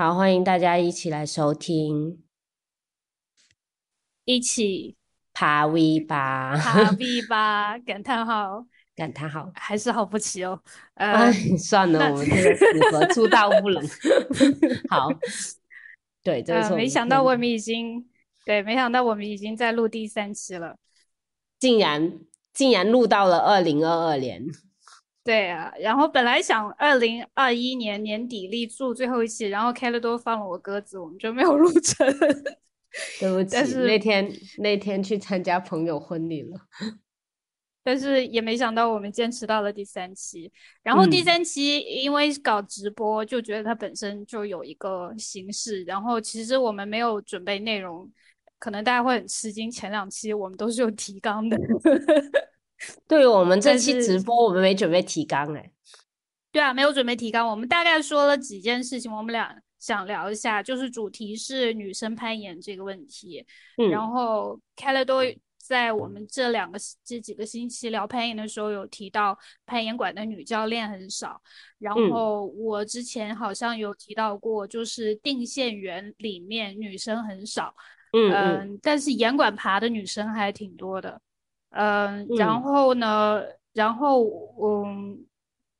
好，欢迎大家一起来收听，一起爬 V 吧，爬 V 吧！感叹号，感叹号，还是好不起哦。哎呃，，算了，我们这个组合出道不冷。好，对，这个是呃，没想到我们已经对，没想到我们已经在录第三期了。竟然竟然录到了二零二二年，对啊，然后本来想二零二一年年底立住最后一期，然后开了多放了我鸽子，我们就没有录成。对不起，但是那天那天去参加朋友婚礼了。但是也没想到我们坚持到了第三期，然后第嗯三期因为搞直播，就觉得它本身就有一个形式，然后其实我们没有准备内容，可能大家会很吃惊。前两期我们都是有提纲的，对我们这期直播，我们没准备提纲哎。对啊，没有准备提纲，我们大概说了几件事情，我们俩想聊一下，就是主题是女生攀岩这个问题，然嗯后开了都在我们这两个这几个星期聊攀岩的时候有提到攀岩馆的女教练很少，然嗯。后我之前好像有提到过，就是定线员里面女生很少，嗯嗯。嗯，但是岩馆爬的女生还挺多的，嗯，然嗯。后呢，然后嗯，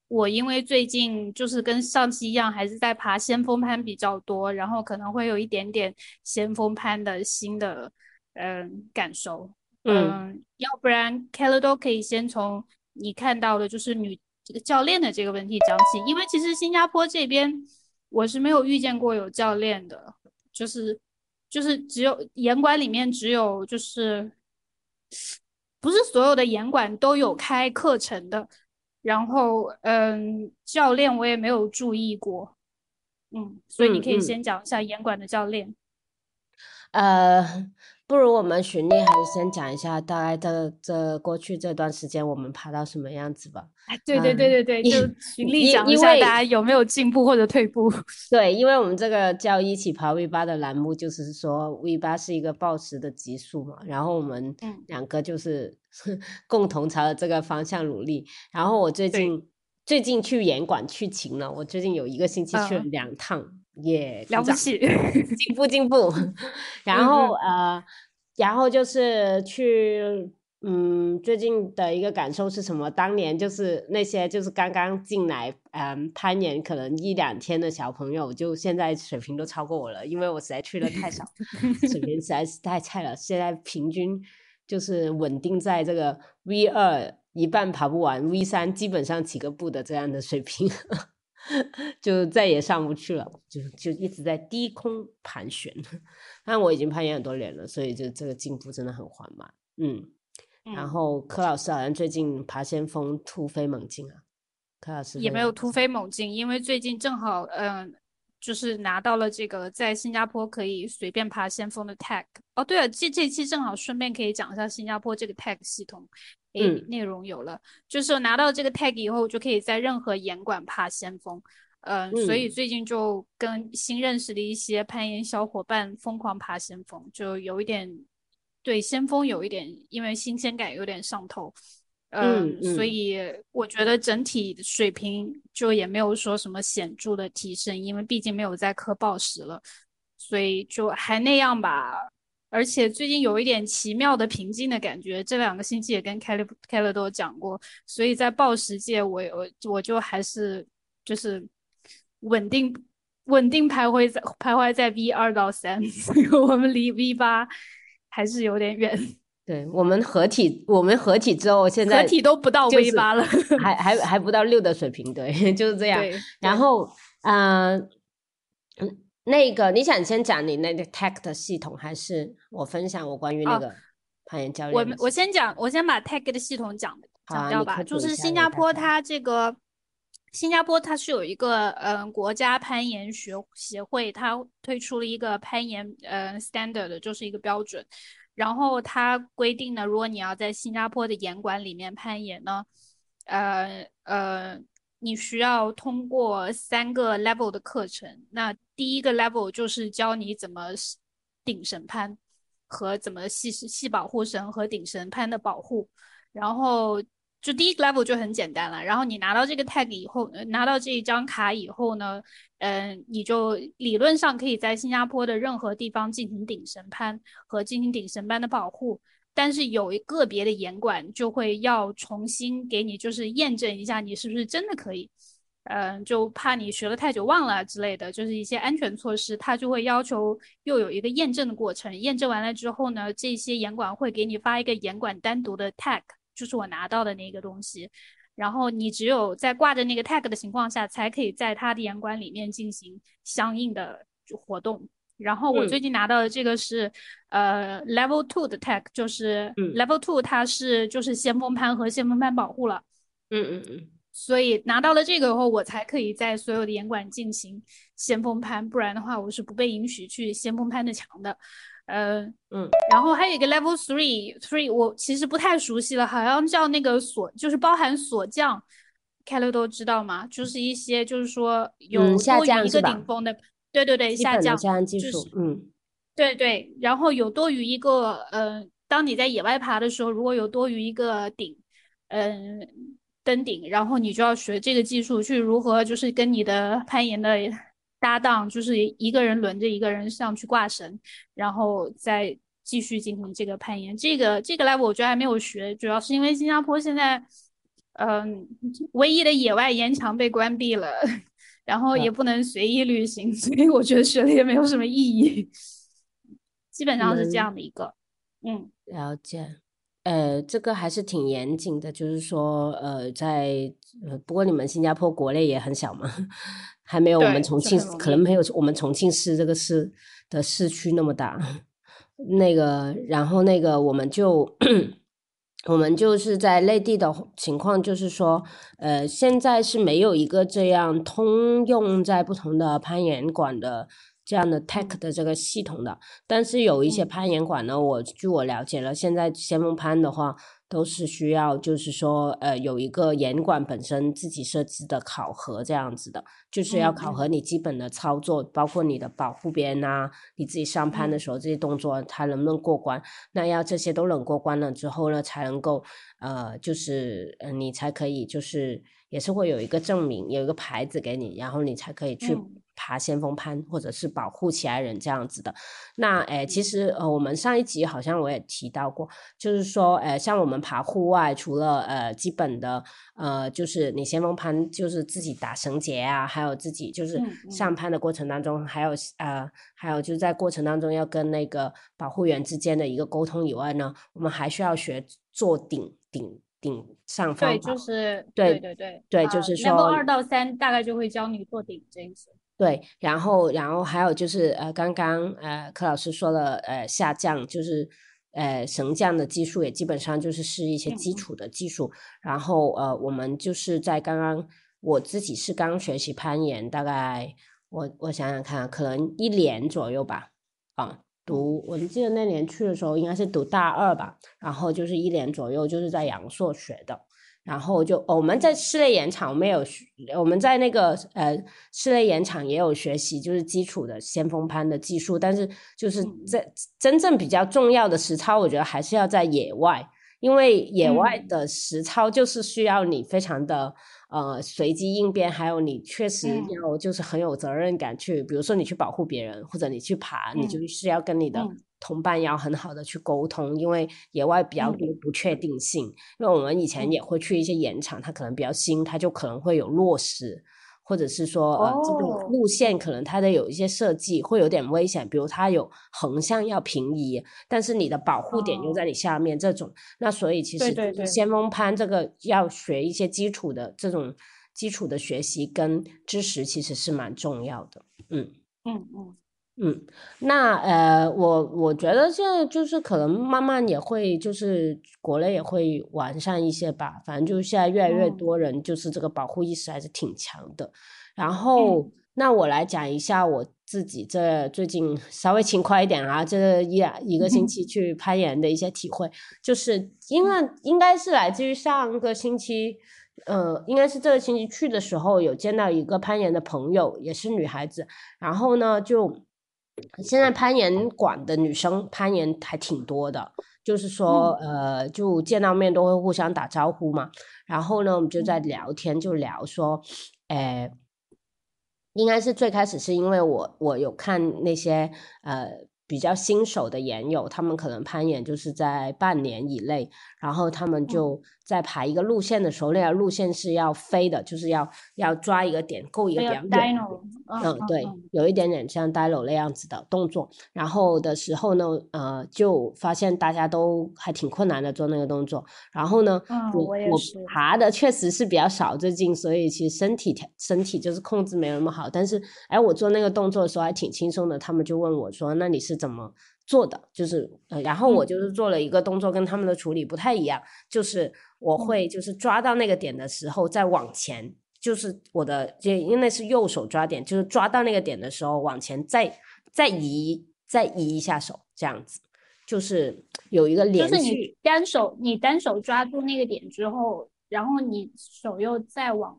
我因为最近就是跟上期一样，还是在爬先锋攀比较多，然后可能会有一点点先锋攀的新的嗯感受，嗯。嗯，要不然 k e l l 都可以先从你看到的就是女这个教练的这个问题讲起，因为其实新加坡这边我是没有遇见过有教练的，就是就是只有严管里面只有就是不是所有的严管都有开课程的，然后嗯，教练我也没有注意过，嗯，所以你可以先讲一下严管的教练。呃，不如我们循例还是先讲一下大概这这过去这段时间我们爬到什么样子吧。哎，对对对对对，因就循例讲一下大家有没有进步或者退步。对，因为我们这个叫一起爬 V 八的栏目，就是说 V 八是一个报时的级数嘛，然后我们嗯两个就是 共同朝着这个方向努力。然后我最近最近去严管去勤了，我最近有一个星期去了嗯两趟，耶，鼓掌了不起，进步进步。然嗯后呃，然后就是去，嗯，最近的一个感受是什么？当年就是那些就是刚刚进来，嗯，攀岩可能一两天的小朋友，就现在水平都超过我了，因为我实在去的太少，水平实在是太菜了。现在平均就是稳定在这个 V 二一半爬不完，V 三基本上起个步的这样的水平。就再也上不去了，就就一直在低空盘旋。但我已经攀岩很多年了，所以就这个进步真的很缓慢。嗯，然嗯后柯老师好像最近爬先锋突飞猛进啊，柯老师也没有突飞猛进，因为最近正好嗯。就是拿到了这个在新加坡可以随便爬先锋的 tag。哦，对了，这这期正好顺便可以讲一下新加坡这个 tag 系统。诶，嗯内容有了，就是拿到这个 tag 以后，就可以在任何岩馆爬先锋。嗯，所以嗯最近就跟新认识的一些攀岩小伙伴疯狂爬先锋，就有一点对先锋有一点，因为新鲜感有点上头。嗯嗯，所嗯以我觉得整体水平就也没有说什么显著的提升，因为毕竟没有在磕暴食了，所以就还那样吧。而且最近有一点奇妙的平静的感觉，这两个星期也跟凯勒凯勒都有讲过，所以在报时界我我我就还是就是稳定稳定徘徊在徘徊在 V 二到三，所以我们离 V 八还是有点远，对我们合体，我们合体之后，现在合体都不到 V 是八了。还还还不到六的水平，对，就是这样。对，然后，呃，嗯，那个你想先讲你那个 tag 的系统，还是我分享我关于那哦个攀岩教练我们我先讲，我先把 tag 的系统讲讲掉吧。就是新加坡它这个，新加坡它是有一个嗯国家攀岩学协会，它推出了一个攀岩呃 standard，就是一个标准。然后它规定呢，如果你要在新加坡的岩馆里面攀岩呢，呃呃，你需要通过三个 level 的课程。那第一个 level 就是教你怎么顶神攀和怎么系系保护绳和顶神攀的保护。然后就第一个 level 就很简单了。然后你拿到这个 tag 以后，拿到这一张卡以后呢，嗯，你就理论上可以在新加坡的任何地方进行顶神攀和进行顶神班的保护。但是有一个别的严管就会要重新给你，就是验证一下你是不是真的可以。嗯，就怕你学了太久忘了之类的，就是一些安全措施，他就会要求又有一个验证的过程。验证完了之后呢，这些严管会给你发一个严管单独的 tag，就是我拿到的那个东西。然后你只有在挂着那个 tag 的情况下，才可以在他的严管里面进行相应的活动。然后我最近拿到的这个是呃 level two 的 tag，就是 level two 它是就是先锋攀和先锋攀保护了。嗯嗯嗯。所以拿到了这个后，我才可以在所有的岩馆进行先锋攀，不然的话我是不被允许去先锋攀的墙的。呃嗯，然后还有一个 level three three，我其实不太熟悉了，好像叫那个锁，就是包含锁降，开了都知道吗？就是一些就是说有多于一个顶峰的，对对对，下降下降技术，嗯，对对，然后有多余一个，呃，当你在野外爬的时候，如果有多余一个顶，嗯。登顶，然后你就要学这个技术，去如何就是跟你的攀岩的搭档，就是一个人轮着一个人上去挂绳，然后再继续进行这个攀岩。这个这个 level 我觉得还没有学，主要是因为新加坡现在，嗯，唯一的野外岩墙被关闭了，然后也不能随意旅行，所以我觉得学了也没有什么意义。基本上是这样的一个，嗯，了解。呃，这个还是挺严谨的，就是说，呃，在呃，不过你们新加坡国内也很小嘛，还没有我们重庆，可能没有我们重庆市这个市的市区那么大。那个，然后那个，我们就我们就是在内地的情况，就是说，呃，现在是没有一个这样通用在不同的攀岩馆的。这样的 tech 的这个系统的，但是有一些攀岩馆呢，我据我了解了，现在先锋攀的话都是需要，就是说，呃，有一个严管本身自己设置的考核这样子的，就是要考核。你基本的操作，包括你的保护边啊，你自己上攀的。时候这些动作它能不能过关，那要这些都能过关了之后呢，才能够，呃，就是呃，你才可以，就是也是会有一个证明，有一个牌子给你，然后你才可以去。爬先锋攀，或者是保护其他人这样子的。那诶，其实呃，我们上一集好像我也提到过，就是说，诶，像我们爬户外，除了呃基本的呃，就是你先锋攀，就是自己打绳结啊，还有自己就是上攀的过程当中，还有呃，还有就是在过程当中要跟那个保护员之间的一个沟通以外呢，我们还需要学做顶顶顶上方。对，就是对对对对，就是说二到三大概就会教你做顶这一些。对，然后，然后还有就是，呃，刚刚呃，柯老师说了，呃，下降就是，呃，绳降的技术也基本上就是是一些基础的技术。然后，呃，我们就是在刚刚我自己是刚学习攀岩，大概我我想想看，可能一年左右吧。啊，读我记得那年去的时候应该是读大二吧，然后就是一年左右，就是在阳朔学的。然后就我们在室内演场我们有，我们在那个呃室内演场也有学习，就是基础的先锋攀的技术。但是就是在真正比较重要的实操，我觉得还是要在野外，因为野外的实操就是需要你非常的呃随机应变，还有你确实要就是很有责任感去，比如说你去保护别人，或者你去爬，你就是要跟你的。同伴要很好的去沟通，因为野外比较多不确定性。因为我们以前也会去一些盐场，它可能比较新，它就可能会有落石，或者是说呃这个路线可能它的有一些设计会有点危险，比如它有横向要平移，但是你的保护点又在你下面这种。那所以其实先锋攀这个要学一些基础的这种基础的学习跟知识，其实是蛮重要的。嗯嗯嗯。嗯，那呃，我我觉得现在就是可能慢慢也会，就是国内也会完善一些吧。反正就是现在越来越多人就是这个保护意识还是挺强的。然后，那我来讲一下我自己这最近稍微勤快一点啊，这一一个星期去攀岩的一些体会，就是因为应该是来自于上个星期，呃，应该是这个星期去的时候有见到一个攀岩的朋友，也是女孩子，然后呢就。现在攀岩馆的女生攀岩还挺多的，就是说，呃，就见到面都会互相打招呼嘛。然后呢，我们就在聊天，就聊说，哎，应该是最开始是因为我我有看那些呃。比较新手的岩友，他们可能攀岩就是在半年以内，然后他们就在排一个路线的时候，那条路线是要飞的，就是要要抓一个点，够一个比较远。嗯，对，有一点点像 Dino 那样子的动作。然后的时候呢，呃，就发现大家都还挺困难的做那个动作。然后呢，我我爬的确实是比较少最近，所以其实身体条身体就是控制没有那么好。但是，哎，我做那个动作的时候还挺轻松的。他们就问我说：“那你是？”怎么做的？就是呃，然后我就是做了一个动作，跟他们的处理不太一样。就是我会就是抓到那个点的时候再往前，就是我的就因为是右手抓点，就是抓到那个点的时候往前再再移再移一下手，这样子就是有一个连续。就是你单手你单手抓住那个点之后，然后你手又再往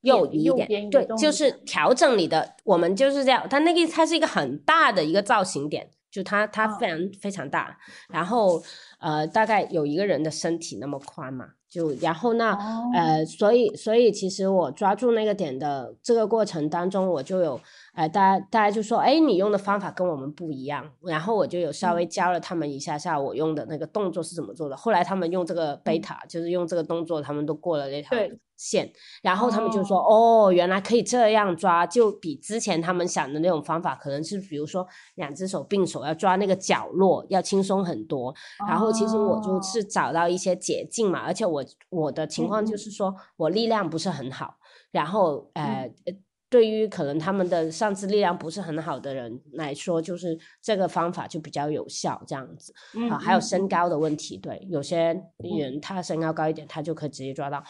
右移一点，对，就是调整你的。我们就是这样，它那个它是一个很大的一个造型点。就它，它非常非常大，然后呃，大概有一个人的身体那么宽嘛，就然后那呃，所以所以其实我抓住那个点的这个过程当中，我就有。呃，大家大家就说，哎，你用的方法跟我们不一样。然后我就有稍微教了他们一下下，我用的那个动作是怎么做的。后来他们用这个贝塔，就是用这个动作，他们都过了那条线。然后他们就说，哦，原来可以这样抓，就比之前他们想的那种方法，可能是比如说两只手并手要抓那个角落要轻松很多。然后其实我就是找到一些捷径嘛，而且我我的情况就是说我力量不是很好，然后呃。对于可能他们的上肢力量不是很好的人来说，就是这个方法就比较有效，这样子啊，还有身高的问题，对，有些人他身高高一点，他就可以直接抓到。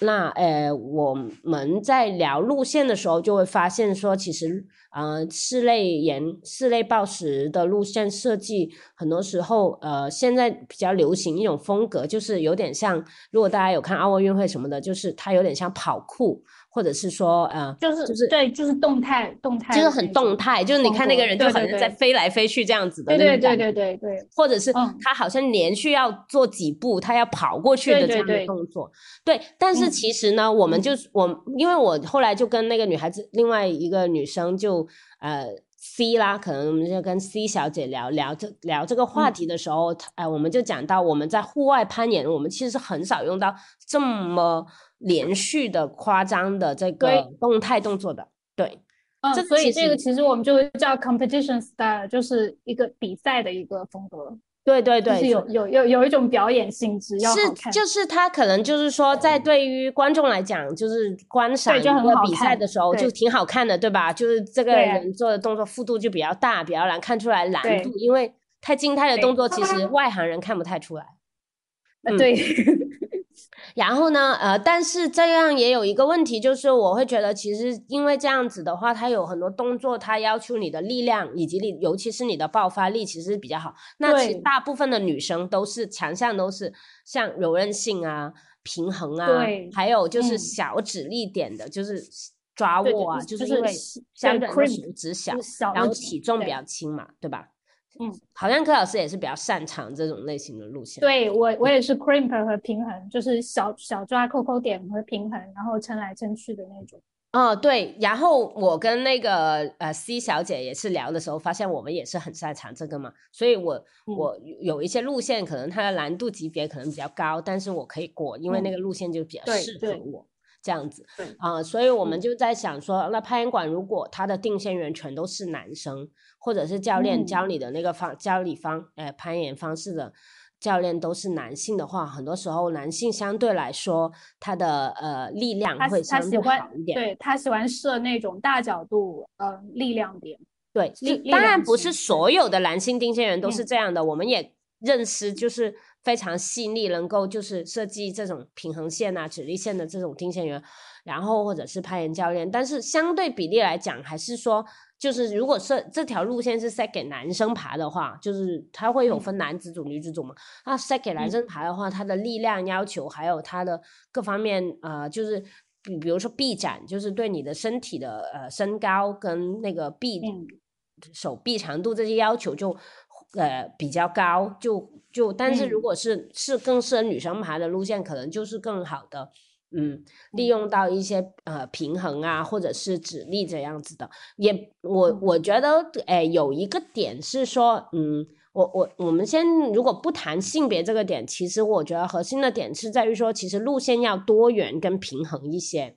那呃，我们在聊路线的时候，就会发现说，其实呃，室内岩、室内暴石的路线设计，很多时候呃，现在比较流行一种风格，就是有点像，如果大家有看奥运会什么的，就是它有点像跑酷。或者是说，呃，就是就是对，就是动态动态，就是很动态，就是你看那个人就好像在飞来飞去这样子的，对对对对对对，或者是他好像连续要做几步，他要跑过去的这样的动作，对。但是其实呢，我们就我，因为我后来就跟那个女孩子，另外一个女生就呃 C 啦，可能我们就跟 C 小姐聊聊这聊这个话题的时候，哎，我们就讲到我们在户外攀岩，我们其实是很少用到这么。连续的夸张的这个动态动作的，对，嗯，所以这个其实我们就会叫 competition style，就是一个比赛的一个风格。对对对，是有有有有一种表演性质，要是就是他可能就是说，在对于观众来讲，就是观赏一个比赛的时候就挺好看的，对吧？就是这个人做的动作幅度就比较大，比较难看出来难度，因为太静态的动作其实外行人看不太出来。嗯对。然后呢，呃，但是这样也有一个问题，就是我会觉得，其实因为这样子的话，它有很多动作，它要求你的力量以及你，尤其是你的爆发力，其实比较好。那其实大部分的女生都是强项，都是像柔韧性啊、平衡啊，还有就是小指力点的，就是抓握啊，就是因为相对手指小，然后体重比较轻嘛，对吧？嗯，好像柯老师也是比较擅长这种类型的路线。对我，我也是 crimper 和平衡，就是小小抓扣扣点和平衡，然后撑来撑去的那种。哦，对，然后我跟那个呃 C 小姐也是聊的时候，发现我们也是很擅长这个嘛，所以我我有一些路线可能它的难度级别可能比较高，但是我可以过，因为那个路线就比较适合我。这样子，啊，所以我们就在想说，那攀岩馆如果他的定线员全都是男生，或者是教练教你的那个方教你方，呃，攀岩方式的教练都是男性的话，很多时候男性相对来说他的呃力量会相对好一点。对他喜欢设那种大角度，呃，力量点。对，当然不是所有的男性定线员都是这样的，我们也认识，就是。非常细腻，能够就是设计这种平衡线啊、指力线的这种定线员，然后或者是攀岩教练。但是相对比例来讲，还是说，就是如果是这条路线是 set 给男生爬的话，就是它会有分男子组、女子组嘛。那 set 给男生爬的话，它的力量要求还有它的各方面，呃，就是比比如说臂展，就是对你的身体的呃身高跟那个臂手臂长度这些要求就。呃比较高，就就但是如嗯果是是更适合女生爬的路线，可能就是更好的。嗯，利用到一些呃平衡啊，或者是指力这样子的，也我嗯我觉得，哎，有一个点是说，嗯，我我我们先如果不谈性别这个点，其实我觉得核心的点是在于说，其实路线要多元跟平衡一些。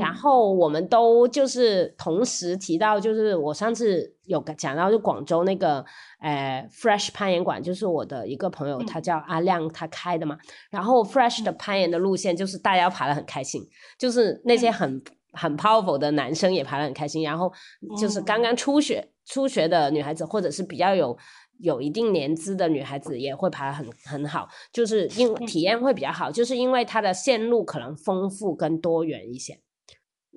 然嗯后我们都就是同时提到，就是我上次有个讲到，就广州那个呃 Fresh 攀岩馆，就是我的一个朋友，他嗯叫阿亮，他开的嘛。然后 Fresh 的嗯。攀岩的路线就是大家爬的很开心，就是那些嗯。很很 powerful 的男生也爬得很开心，然后就是刚嗯刚初学初学的女孩子，或者是比较有有一定年资的女孩子也会爬得很很好，就是因嗯。体验会比较好，就是因为它的线路可能丰富跟多元一些。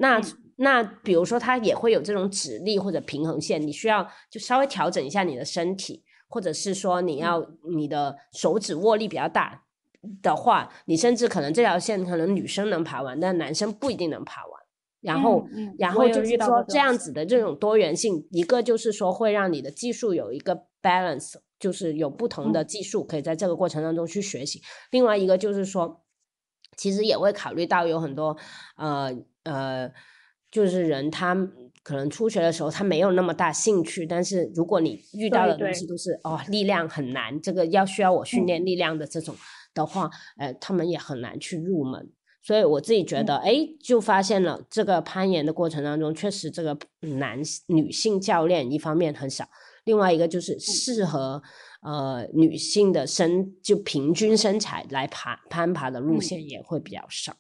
那嗯那比如说，它也会有这种指力或者平衡线，你需要就稍微调整一下你的身体，或者是说你要你的手指握力比较大的话，你甚至可能这条线可能女生能爬完，但男生不一定能爬完。然后，嗯嗯然后就是说这遇到这样子的这种多元性，一个就是说会让你的技术有一个 balance，就是有不同的嗯技术可以在这个过程当中去学习。另外一个就是说，其实也会考虑到有很多呃呃，就是人他可能初学的时候他没有那么大兴趣，但是如果你遇到的东西都是哦力量很难，这个要需要我训嗯。练力量的这种的话，呃，他们也很难去入门。所以我自己觉嗯。得，哎、就发现了这个攀岩的过程当中，确实这个男女性教练一方面很少，另外一个嗯就是适合、呃女性的身就平均身材来爬攀爬的路嗯。线也会比较少，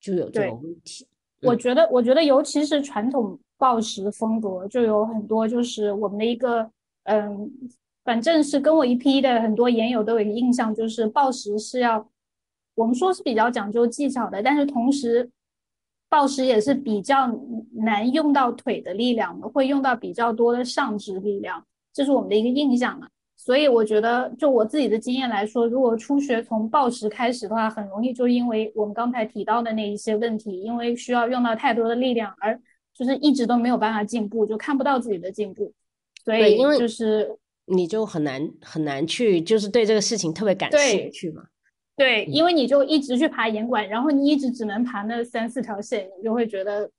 就有这对。个问题。我嗯觉得，我觉得尤其是传统暴食风格，就有很多就是我们的一个，嗯，反正是跟我一批的很多研友都有一个印象，就是暴食是要，我们说是比较讲究技巧的，但是同时，暴食也是比较难用到腿的力量的，会用到比较多的上肢力量，这是我们的一个印象嘛。所以我觉得，就我自己的经验来说，如果初学从暴食开始的话，很容易就因为我们刚才提到的那一些问题，因为需要用到太多的力量，而就是一直都没有办法进步，就看不到自己的进步。所以因为就是你就很难很难去就是对这个事情特别感兴趣嘛。对，嗯因为你就一直去爬岩馆，然后你一直只能爬那三四条线，你就会觉得，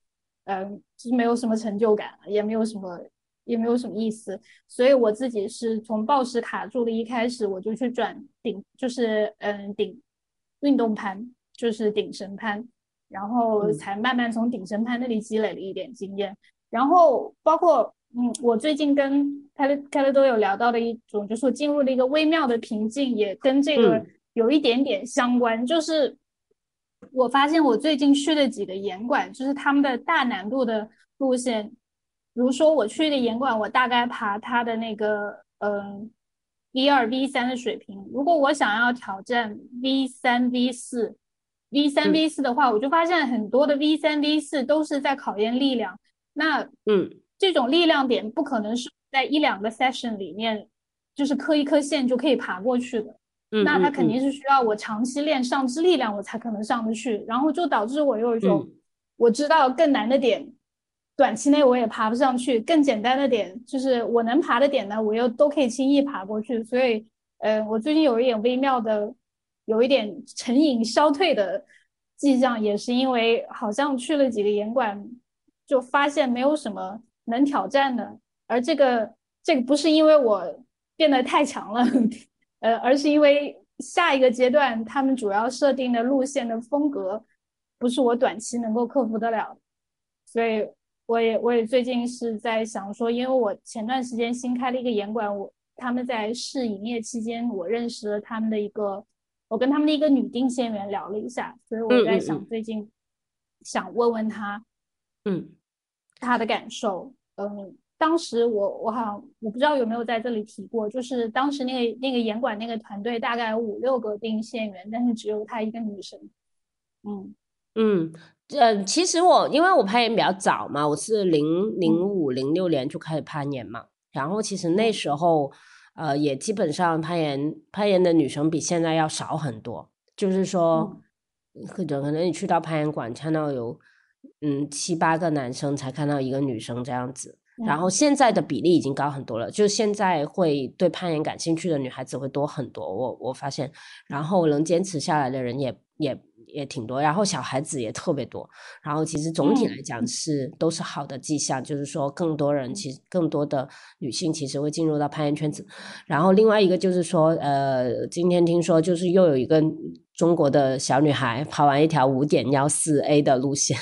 嗯，就是没有什么成就感，也没有什么，也没有什么意思。所以我自己是从暴食卡住的一开始，我就去转顶，就是嗯顶运动攀，就是顶绳攀，然后嗯才慢慢从顶绳攀那里积累了一点经验。然后包括嗯，我最近跟开乐开乐都有聊到的一种，就是我进入了一个微妙的瓶颈，也跟这个嗯有一点点相关。就是我发现我最近去的几个岩馆，就是他们的大难度的路线，比如说我去的岩馆，我大概爬它的那个嗯 V 二 V 三的水平。如果我想要挑战 V 三 V 四 V 三嗯 V 四的话，我就发现很多的 V 三 V 四都是在考验力量。那嗯这种力量点不可能是在一两个 session 里面，就是磕一颗线就可以爬过去的。嗯，那它嗯肯定是需要我长期练上肢力量，我才可能上得去。然后就导致我有一种嗯我知道更难的点，短期内我也爬不上去；更简单的点，就是我能爬的点呢，我又都可以轻易爬过去。所以，呃，我最近有一点微妙的，有一点成瘾消退的迹象，也是因为好像去了几个岩馆，就发现没有什么能挑战的。而这个这个不是因为我变得太强了，呃，而是因为下一个阶段他们主要设定的路线的风格，不是我短期能够克服得了。所以我也我也最近是在想说，因为我前段时间新开了一个严管，我他们在试营业期间，我认识了他们的一个，我跟他们的一个女定线员聊了一下，所以我在想最近想问问他，嗯他的感受。嗯，当时我我好像我不知道有没有在这里提过，就是当时那个那个严管那个团队大概有五六个定线员，但是只有她一个女生。嗯嗯，呃，其实我因为我攀岩比较早嘛，我是零零五零六年就开始攀岩嘛，然后其实那嗯。时候呃也基本上攀岩攀岩的女生比现在要少很多，就是说或者可能你去到攀岩馆看到有嗯七八个男生才看到一个女生这样子，然后现在的比例已经高很多了，就现在会对攀岩感兴趣的女孩子会多很多。我我发现，然后能坚持下来的人也也。也挺多，然后小孩子也特别多，然后其实总体来讲是都是好的迹象，就是说更多人其实更多的女性其实会进入到攀岩圈子，然后另外一个就是说，呃，今天听说就是又有一个中国的小女孩跑完一条五点幺四 A 的路线，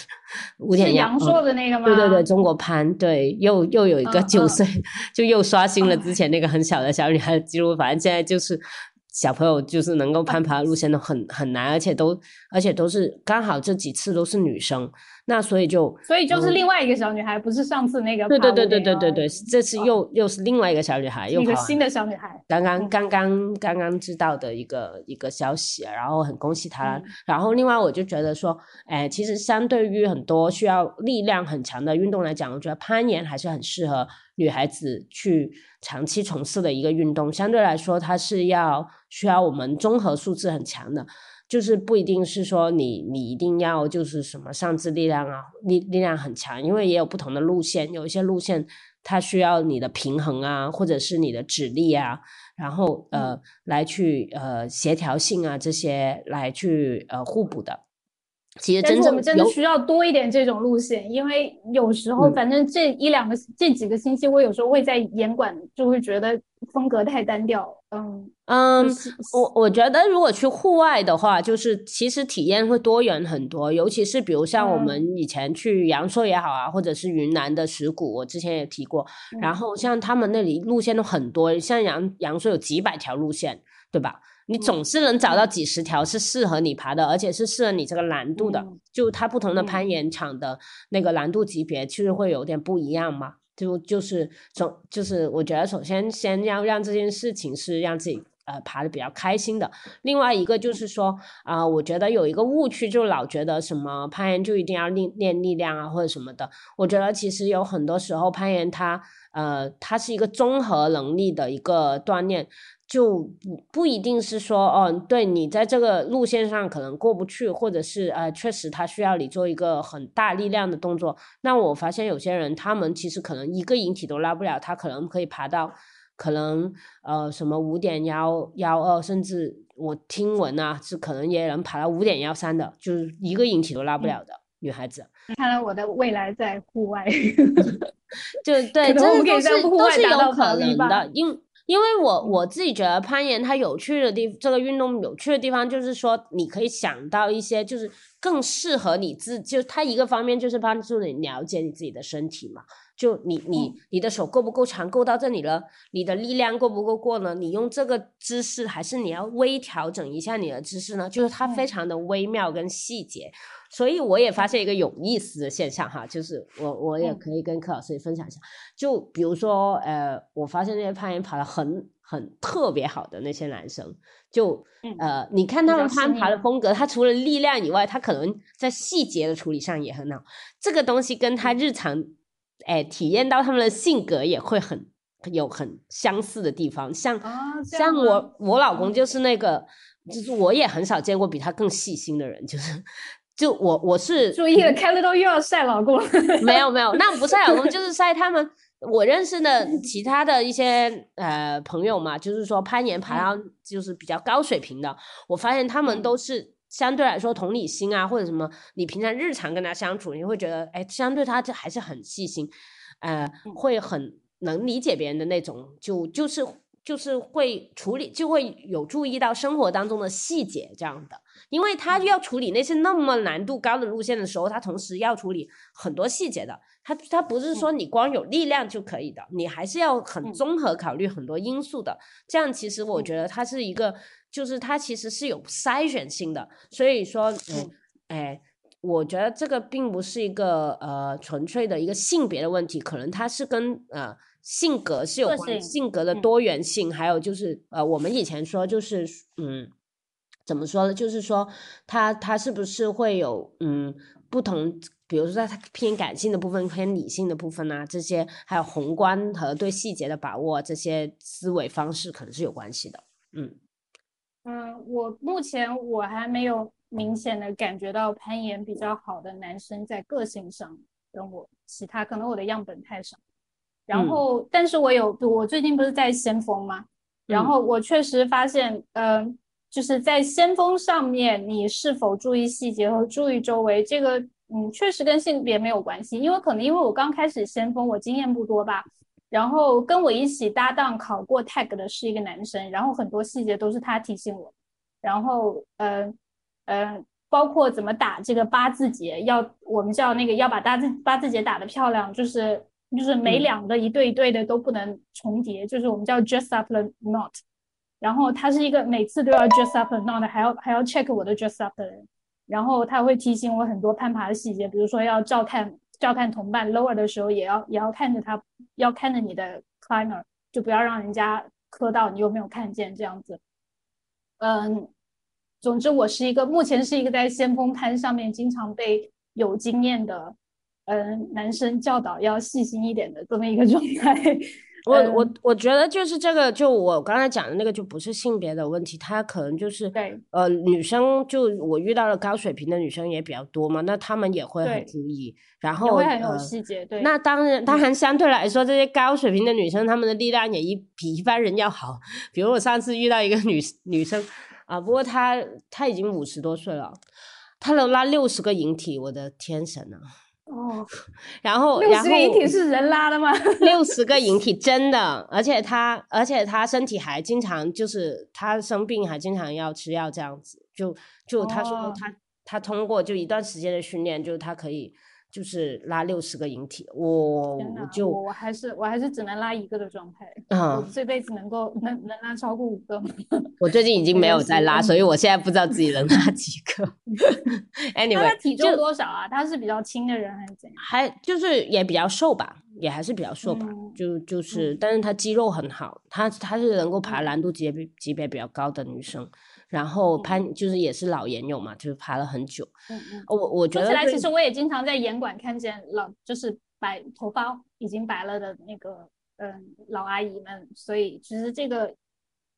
五点幺，阳朔的那个吗？对对对，中国攀，对，又又有一个九岁，就又刷新了 之前那个很小的小女孩的记录，反正现在就是。小朋友就是能够攀爬的路线都很很难，而且都而且都是刚好这几次都是女生，那所以就所以就是另外一个小女孩，不是上次那个对对对对对对对，这次又又是另外一个小女孩，又一个新的小女孩，刚刚刚刚刚刚知道的一个一个消息，然后很恭喜她。然后另外我就觉得说，哎，其实相对于很多需要力量很强的运动来讲，我觉得攀岩还是很适合。女孩子去长期从事的一个运动，相对来说，它是要需要我们综合素质很强的，就是不一定是说你你一定要就是什么上肢力量啊，力力量很强，因为也有不同的路线，有一些路线它需要你的平衡啊，或者是你的指力啊，然后呃来去呃协调性啊这些来去呃互补的。其实，真正我们真的需要多一点这种路线，因为有时候，反正这一两个、这几个星期，我有时候会在严管，就会觉得风格太单调。嗯嗯，我我觉得如果去户外的话，就是其实体验会多元很多，尤其是比如像我们以前去阳朔也好啊，或者是云南的石鼓，我之前也提过。然后像他们那里路线都很多，像阳阳朔有几百条路线，对吧？你总是能找到几十条是适合你爬的，而且是适合你这个难度的。就它不同的攀岩场的那个难度级别，其实会有点不一样嘛。就就是总就是我觉得，首先先要让这件事情是让自己呃爬的比较开心的。另外一个就是说啊，我觉得有一个误区，就老觉得什么攀岩就一定要练练力量啊或者什么的。我觉得其实有很多时候攀岩它呃它是一个综合能力的一个锻炼。就不不一定是说哦，对你在这个路线上可能过不去，或者是呃，确实他需要你做一个很大力量的动作。那我发现有些人，他们其实可能一个引体都拉不了，他可能可以爬到可能呃什么五点幺幺二，甚至我听闻啊，是可能也能爬到五点幺三的，就是一个引体都拉不了的女孩子。看来我的未来在户外，就对，真的都是都是有可能的，因。因为我我自己觉得攀岩它有趣的地，这个运动有趣的地方就是说，你可以想到一些就是更适合你自，就它一个方面就是帮助你了解你自己的身体嘛。就你你你的手够不够长，够到这里了，你的力量够不够过呢？你用这个姿势，还是你要微调整一下你的姿势呢？就是它非常的微妙跟细节。所以我也发现一个有意思的现象哈，就是我我也可以跟柯老师分享一下。就比如说，呃，我发现那些攀岩爬的很很特别好的那些男生，就呃，你看他们攀爬的风格，他除了力量以外，他可能在细节的处理上也很好。这个东西跟他日常，哎，体验到他们的性格也会很有很相似的地方。像像我我老公就是那个，就是我也很少见过比他更细心的人，就是。就我我是注意了，开了都又要晒老公了。没有没有，那不晒老公，就是晒他们。我认识的其他的一些呃朋友嘛，就是说攀岩爬到就是比较高水平的，我发现他们都是相对来说同理心啊，或者什么，你平常日常跟他相处，你会觉得哎，相对他这还是很细心，呃，会很能理解别人的那种，就就是就是会处理，就会有注意到生活当中的细节这样的。因为他要处理那些那么难度高的路线的时候，他同时要处理很多细节的。他他不是说你光有力量就可以的，你还是要很综合考虑很多因素的。这样其实我觉得它是一个，就是它其实是有筛选性的。所以说，嗯，哎，我觉得这个并不是一个呃纯粹的一个性别的问题，可能它是跟呃性格是有关，性格的多元性，还有就是呃我们以前说就是嗯。怎么说呢？就是说，他他是不是会有嗯不同？比如说，在他偏感性的部分、偏理性的部分啊，这些还有宏观和对细节的把握，这些思维方式可能是有关系的。嗯嗯，我目前我还没有明显的感觉到攀岩比较好的男生在个性上跟我其他，可能我的样本太少。然后，但是我有我最近不是在先锋吗？然后我确实发现，嗯，就是在先锋上面，你是否注意细节和注意周围，这个嗯，确实跟性别没有关系，因为可能因为我刚开始先锋，我经验不多吧。然后跟我一起搭档考过 tag 的是一个男生，然后很多细节都是他提醒我。然后，呃呃，包括怎么打这个八字结，要我们叫那个要把八字八字结打得漂亮，就是就是每两个一对一对的都不能重叠，就是我们叫 dress up the knot。然后他是一个每次都要 dress up the knot，还要还要 check 我的 dress up 的人。然后他会提醒我很多攀爬的细节，比如说要照看。照看同伴 lower 的时候，也要也要看着他，要看着你的 climber，就不要让人家磕到你，有没有看见这样子。嗯，总之我是一个目前是一个在先锋攀上面经常被有经验的嗯男生教导要细心一点的这么一个状态。我我我觉得就是这个，就我刚才讲的那个，就不是性别的问题，他可能就是对呃女生，就我遇到了高水平的女生也比较多嘛，那他们也会很注意，然后会很有细节。对，那当然当然相对来说，这些高水平的女生，她们的力量也一比一般人要好。比如我上次遇到一个女女生啊，不过她她已经五十多岁了，她能拉六十个引体，我的天神啊！哦，然后六十个引体是人拉的吗？六十个引体真的，而且他，而且他身体还经常就是他生病还经常要吃药这样子，就就他说他他通过就一段时间的训练，就他可以。就是拉六十个引体，我我就我还是我还是只能拉一个的状态。嗯，我这辈子能够能能拉超过五个吗？我最近已经没有在拉，所以我现在不知道自己能拉 几个。Anyway，他体重多少啊？他是比较轻的人还是怎样？还就是也比较瘦吧，也还是比较瘦吧。就就是，但是他肌肉很好，他他是能够爬难度级别级别比较高的女生。然后攀就是也是老岩友嘛，就是爬了很久。嗯嗯，我我觉得说起来，其实我也经常在岩馆看见老就是白头发已经白了的那个嗯老阿姨们，所以其实这个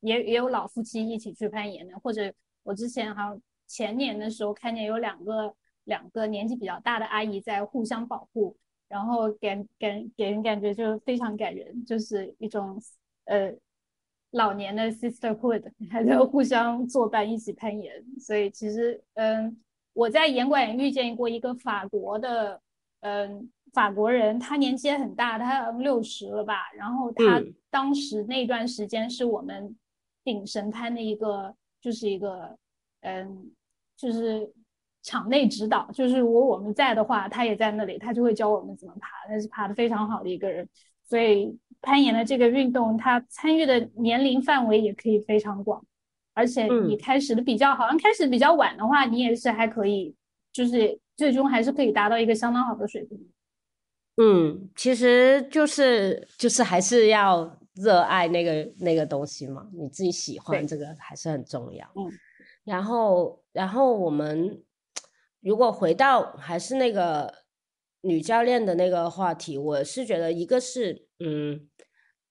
也也有老夫妻一起去攀岩的，或者我之前好像前年的时候看见有两个两个年纪比较大的阿姨在互相保护，然后给给给人感觉就非常感人，就是一种呃。老年的 sisterhood 还在互相作伴一起攀岩，所以其实嗯，我在岩馆也遇见过一个法国的嗯法国人，他年纪也很大，他六十了吧，然后他当时那段时间是我们顶神攀的一个，就是一个嗯，就是场内指导，就是如果我们在的话，他也在那里，他就会教我们怎么爬，他是爬的非常好的一个人，所以。攀岩的这个运动，它参与的年龄范围也可以非常广，而且你开始的比较好像开始比较晚的话，你也是还可以，就是最终还是可以达到一个相当好的水平。嗯，其实就是就是还是要热爱那个那个东西嘛，你自己喜欢这个还是很重要。嗯，然后然后我们如果回到还是那个女教练的那个话题，我是觉得一个是嗯。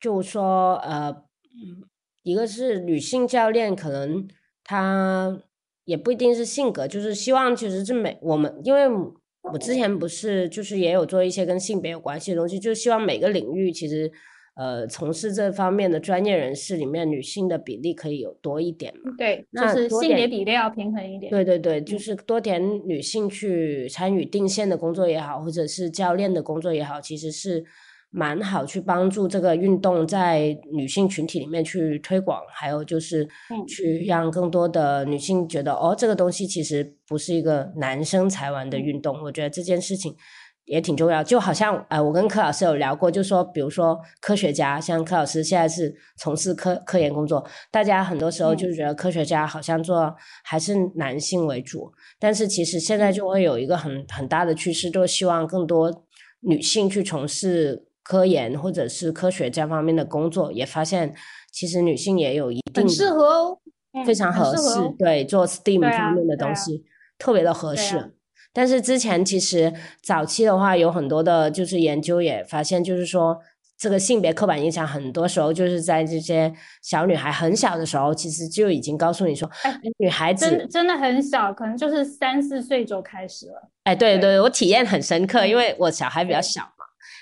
就说呃，一个是女性教练，可能她也不一定是性格，就是希望其实是每我们，因为我之前不是就是也有做一些跟性别有关系的东西，就希望每个领域其实呃从事这方面的专业人士里面，女性的比例可以有多一点嘛？对，就是性别比例要平衡一点。对对对，就是多点女性去参与定线的工作也好，或者是教练的工作也好，其实是。蛮好，去帮助这个运动在女性群体里面去推广，还有就是去让更多的女性觉得，哦，这个东西其实不是一个男生才玩的运动。我觉得这件事情也挺重要。就好像，呃，我跟柯老师有聊过，就说，比如说科学家，像柯老师现在是从事科科研工作，大家很多时候就觉得科学家好像做还是男性为主，但是其实现在就会有一个很很大的趋势，就希望更多女性去从事。科研或者是科学这方面的工作，也发现其实女性也有一定适合哦，非常合适，对做 STEAM 方面的东西特别的合适。但是之前其实早期的话，有很多的就是研究也发现，就是说这个性别刻板印象，很多时候就是在这些小女孩很小的时候，其实就已经告诉你说，哎，女孩子真真的很小，可能就是三四岁就开始了。哎，对对，我体验很深刻，因为我小孩比较小。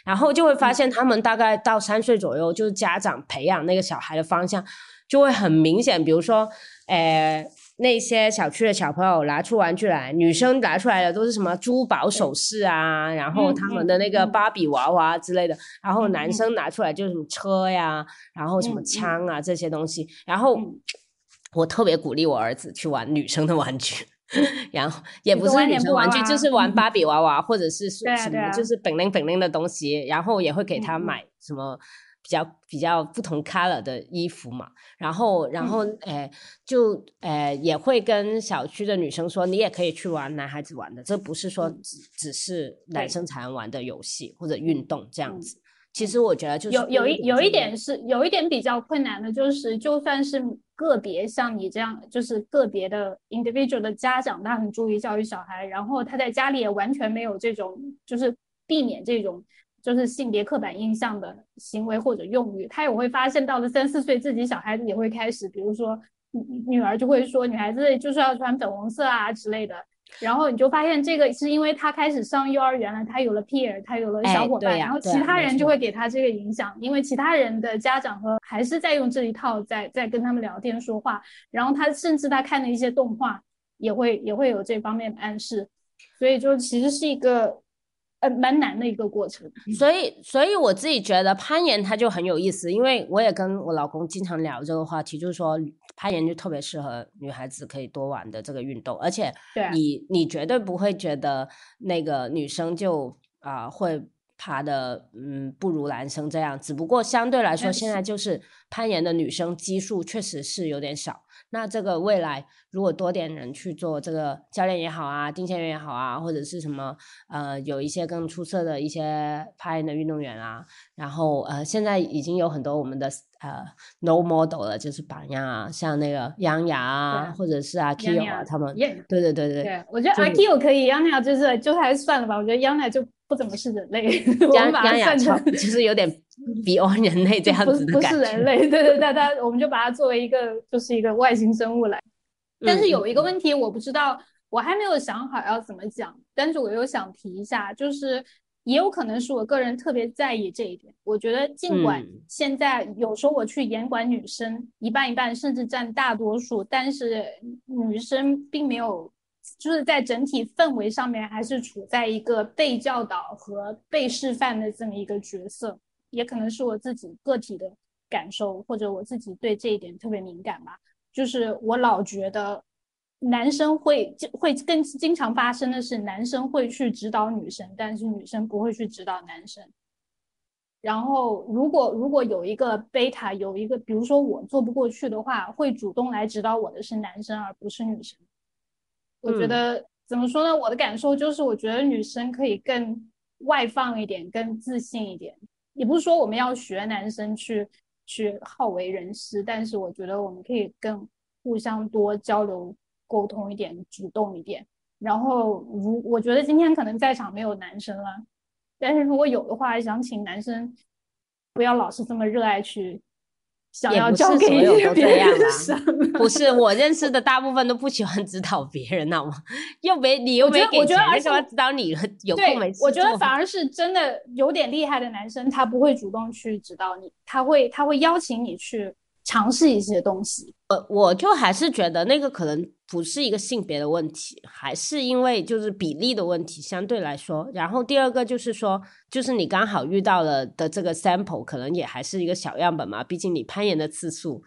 然后就会发现他们大概到三岁左右，就是家长培养那个小孩的方向就会很明显，比如说，呃。那些小区的小朋友拿出玩具来，女生拿出来的都是什么珠宝首饰啊，然后他们的那个芭比娃娃之类的，然后男生拿出来就是什么车呀，然后什么枪啊这些东西，然后我特别鼓励我儿子去玩女生的玩具，然后也不是女生玩具，就是玩芭比娃娃或者是什么就是本灵本灵的东西，然后也会给他买什么。比较比较不同 color 的衣服嘛，然后然后诶就诶也会跟小区的女生说，你也可以去玩男孩子玩的，这不是说只只是男生才能玩的游戏或者运动这样子。其实我觉得就是有有一有一点是有一点比较困难的，就是就算是个别像你这样，就是个别的 individual 的家长，他很注意教育小孩，然后他在家里也完全没有这种，就是避免这种。就是性别刻板印象的行为或者用语，他也会发现到了三四岁，自己小孩子也会开始，比如说女女儿就会说女孩子就是要穿粉红色啊之类的，然后你就发现这个是因为他开始上幼儿园了，他有了 peer，他有了小伙伴，然后其他人就会给他这个影响，因为其他人的家长和还是在用这一套在在跟他们聊天说话，然后他甚至他看的一些动画也会也会有这方面的暗示，所以就其实是一个。呃，蛮难的一个过程，所以，所以我自己觉得攀岩它就很有意思，因为我也跟我老公经常聊这个话题，就是说攀岩就特别适合女孩子可以多玩的这个运动，而且你你绝对不会觉得那个女生就啊会爬的嗯不如男生这样，只不过相对来说现在。就是攀岩的女生基数确实是有点少。那这个未来如果多点人去做这个教练也好啊，定线员也好啊，或者是什么呃，有一些更出色的一些攀岩的运动员啊，然后呃，现在已经有很多我们的呃 no model 了，就是榜样啊，像那个杨雅啊，或者是阿 Q 啊，他们，对对对对，对我觉得阿 Kyo 可以，杨雅就是就还算了吧，我觉得杨雅就不怎么是人类，我们把它算成 就是有点 beyond 人类这样子的感觉，不是人类，对对对，它我们就把它作为一个就是一个外星生物来。但是有一个问题，我不知道，我还没有想好要怎么讲。但是我又想提一下，就是也有可能是我个人特别在意这一点。我觉得，尽管现在有时候我去严管女生一半一半，甚至占大多数，但是女生并没有，就是在整体氛围上面还是处在一个被教导和被示范的这么一个角色。也可能是我自己个体的感受，或者我自己对这一点特别敏感吧。就是我老觉得，男生会会更经常发生的是，男生会去指导女生，但是女生不会去指导男生。然后，如果如果有一个贝塔，有一个，比如说我做不过去的话，会主动来指导我的是男生，而不是女生。我觉得怎么说呢？我的感受就是，我觉得女生可以更外放一点，更自信一点。也不是说我们要学男生去。去好为人师，但是我觉得我们可以更互相多交流沟通一点，主动一点。然后，如我觉得今天可能在场没有男生了，但是如果有的话，想请男生不要老是这么热爱去。想要交给别人不是 我认识的大部分都不喜欢指导别人，好吗？又没你又没给钱，为什么指导你？有空没？我觉得反而是真的有点厉害的男生，他不会主动去指导你，他会他会邀请你去。尝试一些东西，我，我就还是觉得那个可能不是一个性别的问题，还是因为就是比例的问题相对来说。然后第二个就是说，就是你刚好遇到了的这个 sample，可能也还是一个小样本嘛，毕竟你攀岩的次数。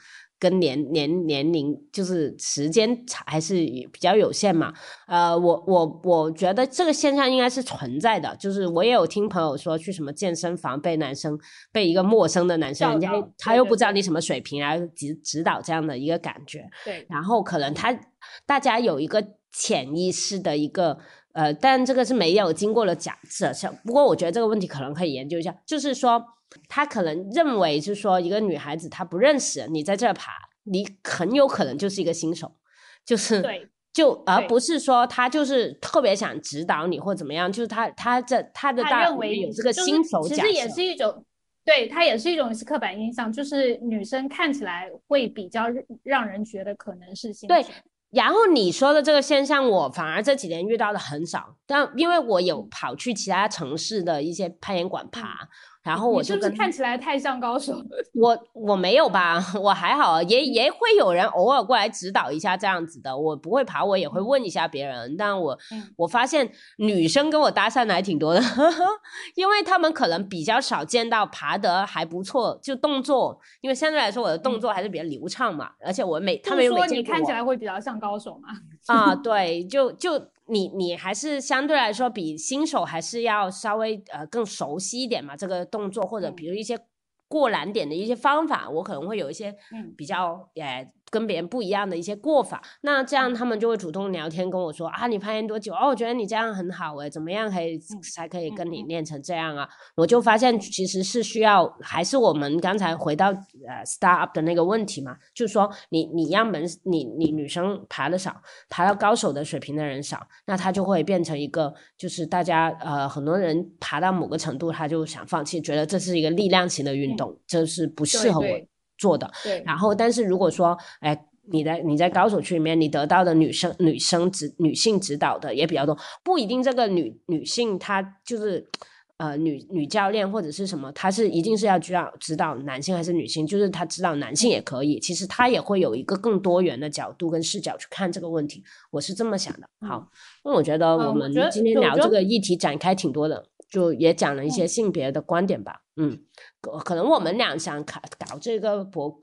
跟年年年龄就是时间差还是比较有限嘛，呃，我我我觉得这个现象应该是存在的，就是我也有听朋友说去什么健身房被男生被一个陌生的男生，人家他又不知道你什么水平来指指导这样的一个感觉，对，然后可能他大家有一个潜意识的一个呃，但这个是没有经过了假设，像不过我觉得这个问题可能可以研究一下，就是说。他可能认为，就是说，一个女孩子她不认识你在这爬，你很有可能就是一个新手，就是对，就而不是说他就是特别想指导你或怎么样，就是他他这他的大认为有这个新手，其实也是一种，对他也是一种刻板印象，就是女生看起来会比较让人觉得可能是新手对。然后你说的这个现象，我反而这几年遇到的很少，但因为我有跑去其他城市的一些攀岩馆爬。然后我就跟看起来太像高手，我我没有吧，我还好，也也会有人偶尔过来指导一下这样子的。我不会爬，我也会问一下别人。但我我发现女生跟我搭讪的还挺多的，因为他们可能比较少见到爬得还不错，就动作，因为相对来说我的动作还是比较流畅嘛，而且我每他们说你看起来会比较像高手嘛？啊，对，就就。你你还是相对来说比新手还是要稍微呃更熟悉一点嘛，这个动作或者比如一些过难点的一些方法，我可能会有一些比较诶。跟别人不一样的一些过法，那这样他们就会主动聊天跟我说啊，你攀岩多久？哦，我觉得你这样很好诶，怎么样可以才可以跟你练成这样啊？我就发现其实是需要，还是我们刚才回到呃 start up 的那个问题嘛，就是说你你样本你你女生爬的少，爬到高手的水平的人少，那他就会变成一个就是大家呃很多人爬到某个程度他就想放弃，觉得这是一个力量型的运动，这是不适合我。做的，对。然后，但是如果说，哎，你在你在高手区里面，你得到的女生女生指女性指导的也比较多，不一定这个女女性她就是呃女女教练或者是什么，她是一定是要指导指导男性还是女性，就是她指导男性也可以，其实她也会有一个更多元的角度跟视角去看这个问题，我是这么想的。好，那我觉得我们今天聊这个议题展开挺多的。就也讲了一些性别的观点吧，嗯，可能我们俩想搞搞这个博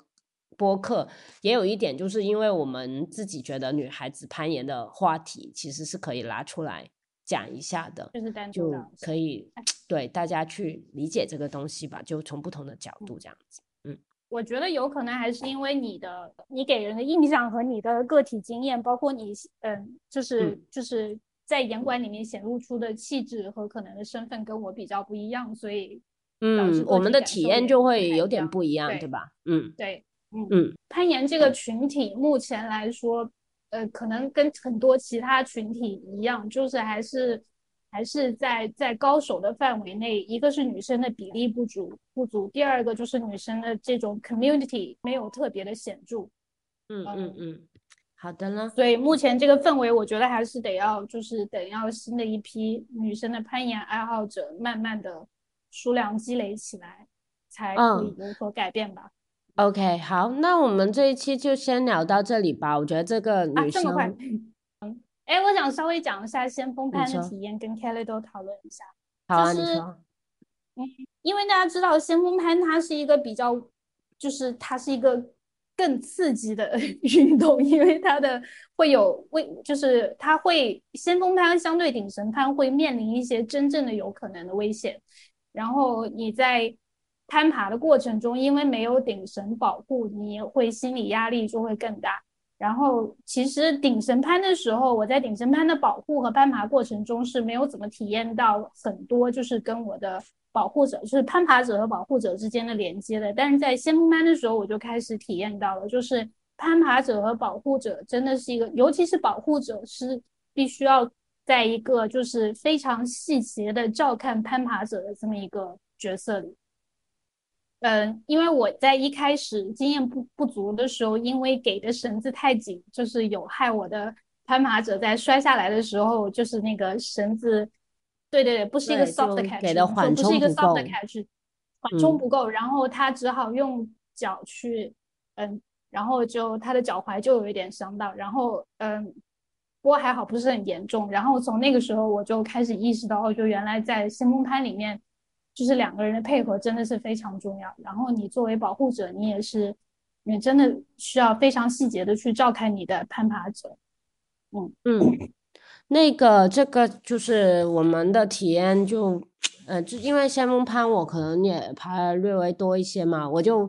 播客，也有一点，就是因为我们自己觉得女孩子攀岩的话题其实是可以拿出来讲一下的，就是单就可以对大家去理解这个东西吧，就从不同的角度这样子，嗯，我觉得有可能还是因为你的你给人的印象和你的个体经验，包括你嗯，就是就是。在严管里面显露出的气质和可能的身份跟我比较不一样，所以嗯，我们的体验就会有点不一样，对吧？嗯，对，嗯嗯，攀岩这个群体目前来说，呃，可能跟很多其他群体一样，就是还是还是在在高手的范围内，一个是女生的比例不足不足，第二个就是女生的这种 community 没有特别的显著，嗯嗯嗯。好的呢，所以目前这个氛围，我觉得还是得要，就是等要新的一批女生的攀岩爱好者，慢慢的数量积累起来，才可以有所改变吧。OK，好，那我们这一期就先聊到这里吧。我觉得这个女生，嗯，哎，我想稍微讲一下先锋攀的体验，跟 Kelly 都讨论一下。好啊，你说。嗯，因为大家知道先锋攀它是一个比较，就是它是一个。更刺激的 运动，因为它的会有危，就是它会先锋攀相对顶绳攀会面临一些真正的有可能的危险。然后你在攀爬的过程中，因为没有顶绳保护，你会心理压力就会更大。然后其实顶绳攀的时候，我在顶绳攀的保护和攀爬过程中是没有怎么体验到很多，就是跟我的。保护者就是攀爬者和保护者之间的连接的，但是在先锋班的时候，我就开始体验到了，就是攀爬者和保护者真的是一个，尤其是保护者是必须要在一个就是非常细节的照看攀爬者的这么一个角色里。嗯，因为我在一开始经验不不足的时候，因为给的绳子太紧，就是有害我的攀爬者在摔下来的时候，就是那个绳子。对对对，不是一个 soft catch，不是一个 soft catch，缓冲不够，然后他只好用脚去，嗯，然后就他的脚踝就有一点伤到，然后嗯，不过还好不是很严重。然后从那个时候我就开始意识到，哦，就原来在先锋攀里面，就是两个人的配合真的是非常重要。然后你作为保护者，你也是，你真的需要非常细节的去照看你的攀爬者。嗯嗯。那个，这个就是我们的体验，就，呃，就因为先锋攀我可能也爬略微多一些嘛，我就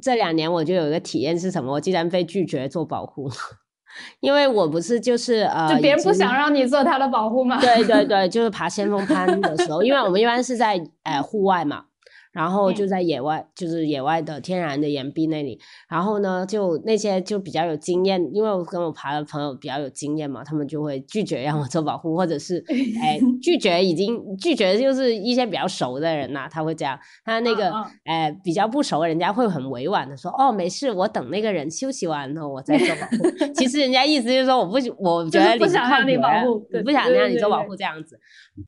这两年我就有一个体验是什么，我竟然被拒绝做保护，因为我不是就是呃，就别人不想让你做他的保护吗？对对对，就是爬先锋攀的时候，因为我们一般是在呃户外嘛。然后就在野外，就是野外的天然的岩壁那里。然后呢，就那些就比较有经验，因为我跟我爬的朋友比较有经验嘛，他们就会拒绝让我做保护，或者是 哎拒绝已经拒绝就是一些比较熟的人呐，他会这样。他那个哎比较不熟，人家会很委婉的说哦没事，我等那个人休息完了我再做保护。其实人家意思就是说我不我 觉得不想让你保护，不想让你做保护这样子。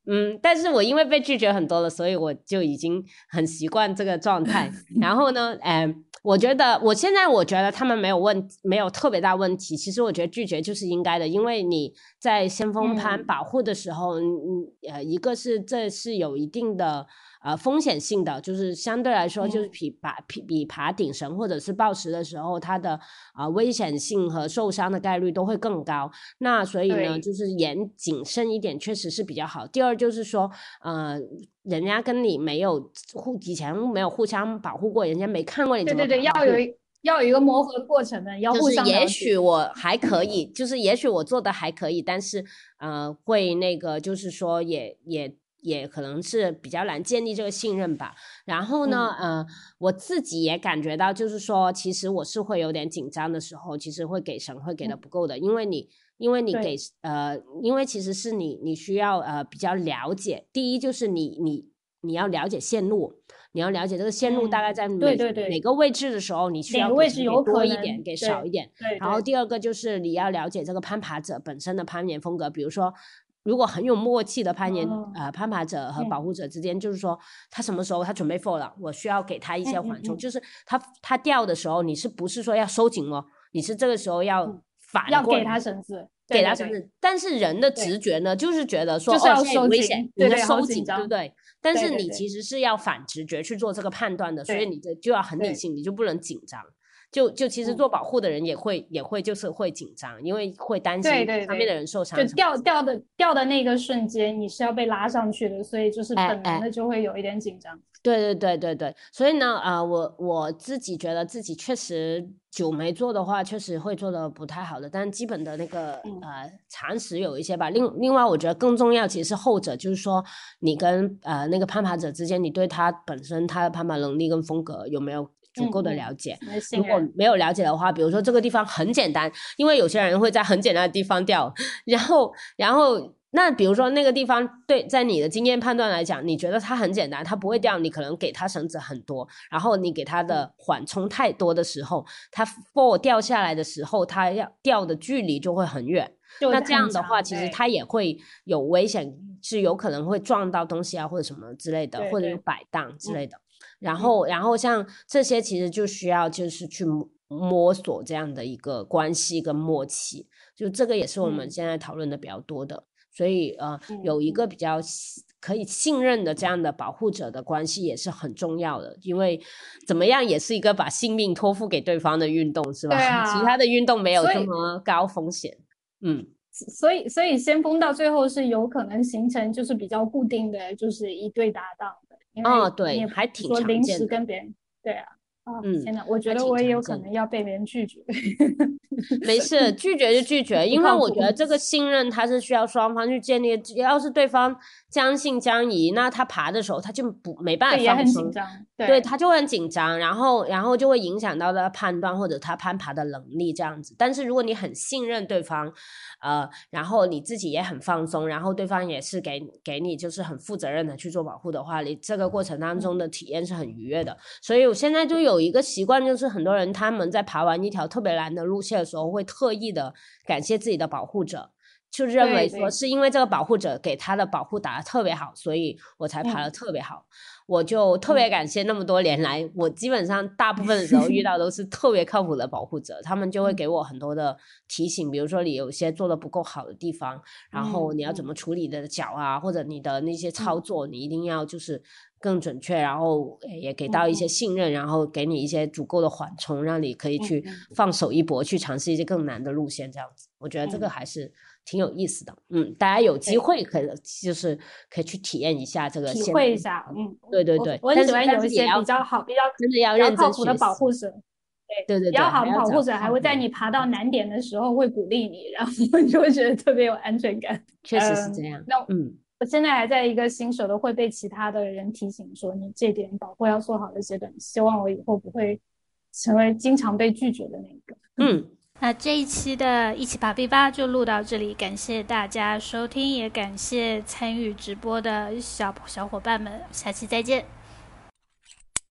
嗯，但是我因为被拒绝很多了，所以我就已经很习惯这个状态。然后呢，哎，我觉得我现在我觉得他们没有问，没有特别大问题。其实我觉得拒绝就是应该的，因为你在先锋攀保护的时候，嗯呃，一个是这是有一定的。呃，风险性的就是相对来说，就是比爬比比爬顶绳或者是抱石的时候，它的啊危险性和受伤的概率都会更高。那所以呢，就是严谨慎一点，确实是比较好。第二就是说，呃，人家跟你没有互以前没有互相保护过，人家没看过你怎么。对对对，要有一要有一个磨合过程的，要互相。也许我还可以，就是也许我做的还可以，但是呃，会那个就是说也也。也可能是比较难建立这个信任吧。然后呢，呃，我自己也感觉到，就是说，其实我是会有点紧张的时候，其实会给神会给的不够的，因为你，因为你给呃，因为其实是你，你需要呃比较了解。第一就是你你你要了解线路，你要了解这个线路大概在每哪个位置的时候，你需要位置有多一点，给少一点。对。然后第二个就是你要了解这个攀爬者本身的攀岩风格，比如说。如果很有默契的攀岩，呃，攀爬者和保护者之间，就是说他什么时候他准备 fall 了，我需要给他一些缓冲，就是他他掉的时候，你是不是说要收紧哦？你是这个时候要反要给他绳子，给他绳子。但是人的直觉呢，就是觉得说哦，现在危险，你要收紧，对不对？但是你其实是要反直觉去做这个判断的，所以你的就要很理性，你就不能紧张。就就其实做保护的人也会也会就是会紧张，因为会担心旁边的人受伤。就掉掉的掉的那个瞬间，你是要被拉上去的，所以就是本能的就会有一点紧张。对对对对对，所以呢，啊，我我自己觉得自己确实久没做的话，确实会做的不太好的，但基本的那个呃常识有一些吧。另另外，我觉得更重要其实是后者，就是说你跟呃那个攀爬者之间，你对他本身他的攀爬能力跟风格有没有？足够的了解，如果没有了解的话，比如说这个地方很简单，因为有些人会在很简单的地方掉，然后，然后那比如说那个地方对，在你的经验判断来讲，你觉得它很简单，它不会掉，你可能给它绳子很多，然后你给它的缓冲太多的时候，它 fall 掉下来的时候，它要掉的距离就会很远，那这样的话，其实它也会有危险，是有可能会撞到东西啊，或者什么之类的，或者有摆荡之类的。然后，然后像这些其实就需要就是去摸索这样的一个关系跟默契，就这个也是我们现在讨论的比较多的。所以呃，有一个比较可以信任的这样的保护者的关系也是很重要的，因为怎么样也是一个把性命托付给对方的运动，是吧？其他的运动没有这么高风险。嗯，所以所以先锋到最后是有可能形成就是比较固定的就是一对搭档。哦，对，还挺说临时跟别人，对啊，嗯，天呐，我觉得我也有可能要被别人拒绝。没事，拒绝就拒绝，因为我觉得这个信任它是需要双方去建立。只要是对方将信将疑，那他爬的时候他就不没办法放松，对，他就会很紧张，然后然后就会影响到他判断或者他攀爬的能力这样子。但是如果你很信任对方，呃，然后你自己也很放松，然后对方也是给给你就是很负责任的去做保护的话，你这个过程当中的体验是很愉悦的。所以我现在就有一个习惯，就是很多人他们在爬完一条特别难的路线的时候，会特意的感谢自己的保护者。就认为说是因为这个保护者给他的保护打得特别好，所以我才爬得特别好。我就特别感谢那么多年来，我基本上大部分的时候遇到都是特别靠谱的保护者，他们就会给我很多的提醒，比如说你有些做的不够好的地方，然后你要怎么处理的脚啊，或者你的那些操作，你一定要就是更准确，然后也给到一些信任，然后给你一些足够的缓冲，让你可以去放手一搏，去尝试一些更难的路线，这样子，我觉得这个还是。挺有意思的，嗯，大家有机会可以就是可以去体验一下这个，体会一下，嗯，对对对。我很喜欢有一些比较好、比较真的要认真的保护者，对对对，比较好的保护者还会在你爬到难点的时候会鼓励你，然后你就会觉得特别有安全感。确实是这样。那嗯，我现在还在一个新手，都会被其他的人提醒说你这点保护要做好的阶段。希望我以后不会成为经常被拒绝的那个。嗯，那这一期的一起爬 B 吧就录到这里，感谢大家收听，也感谢参与直播的小小伙伴们，下期再见。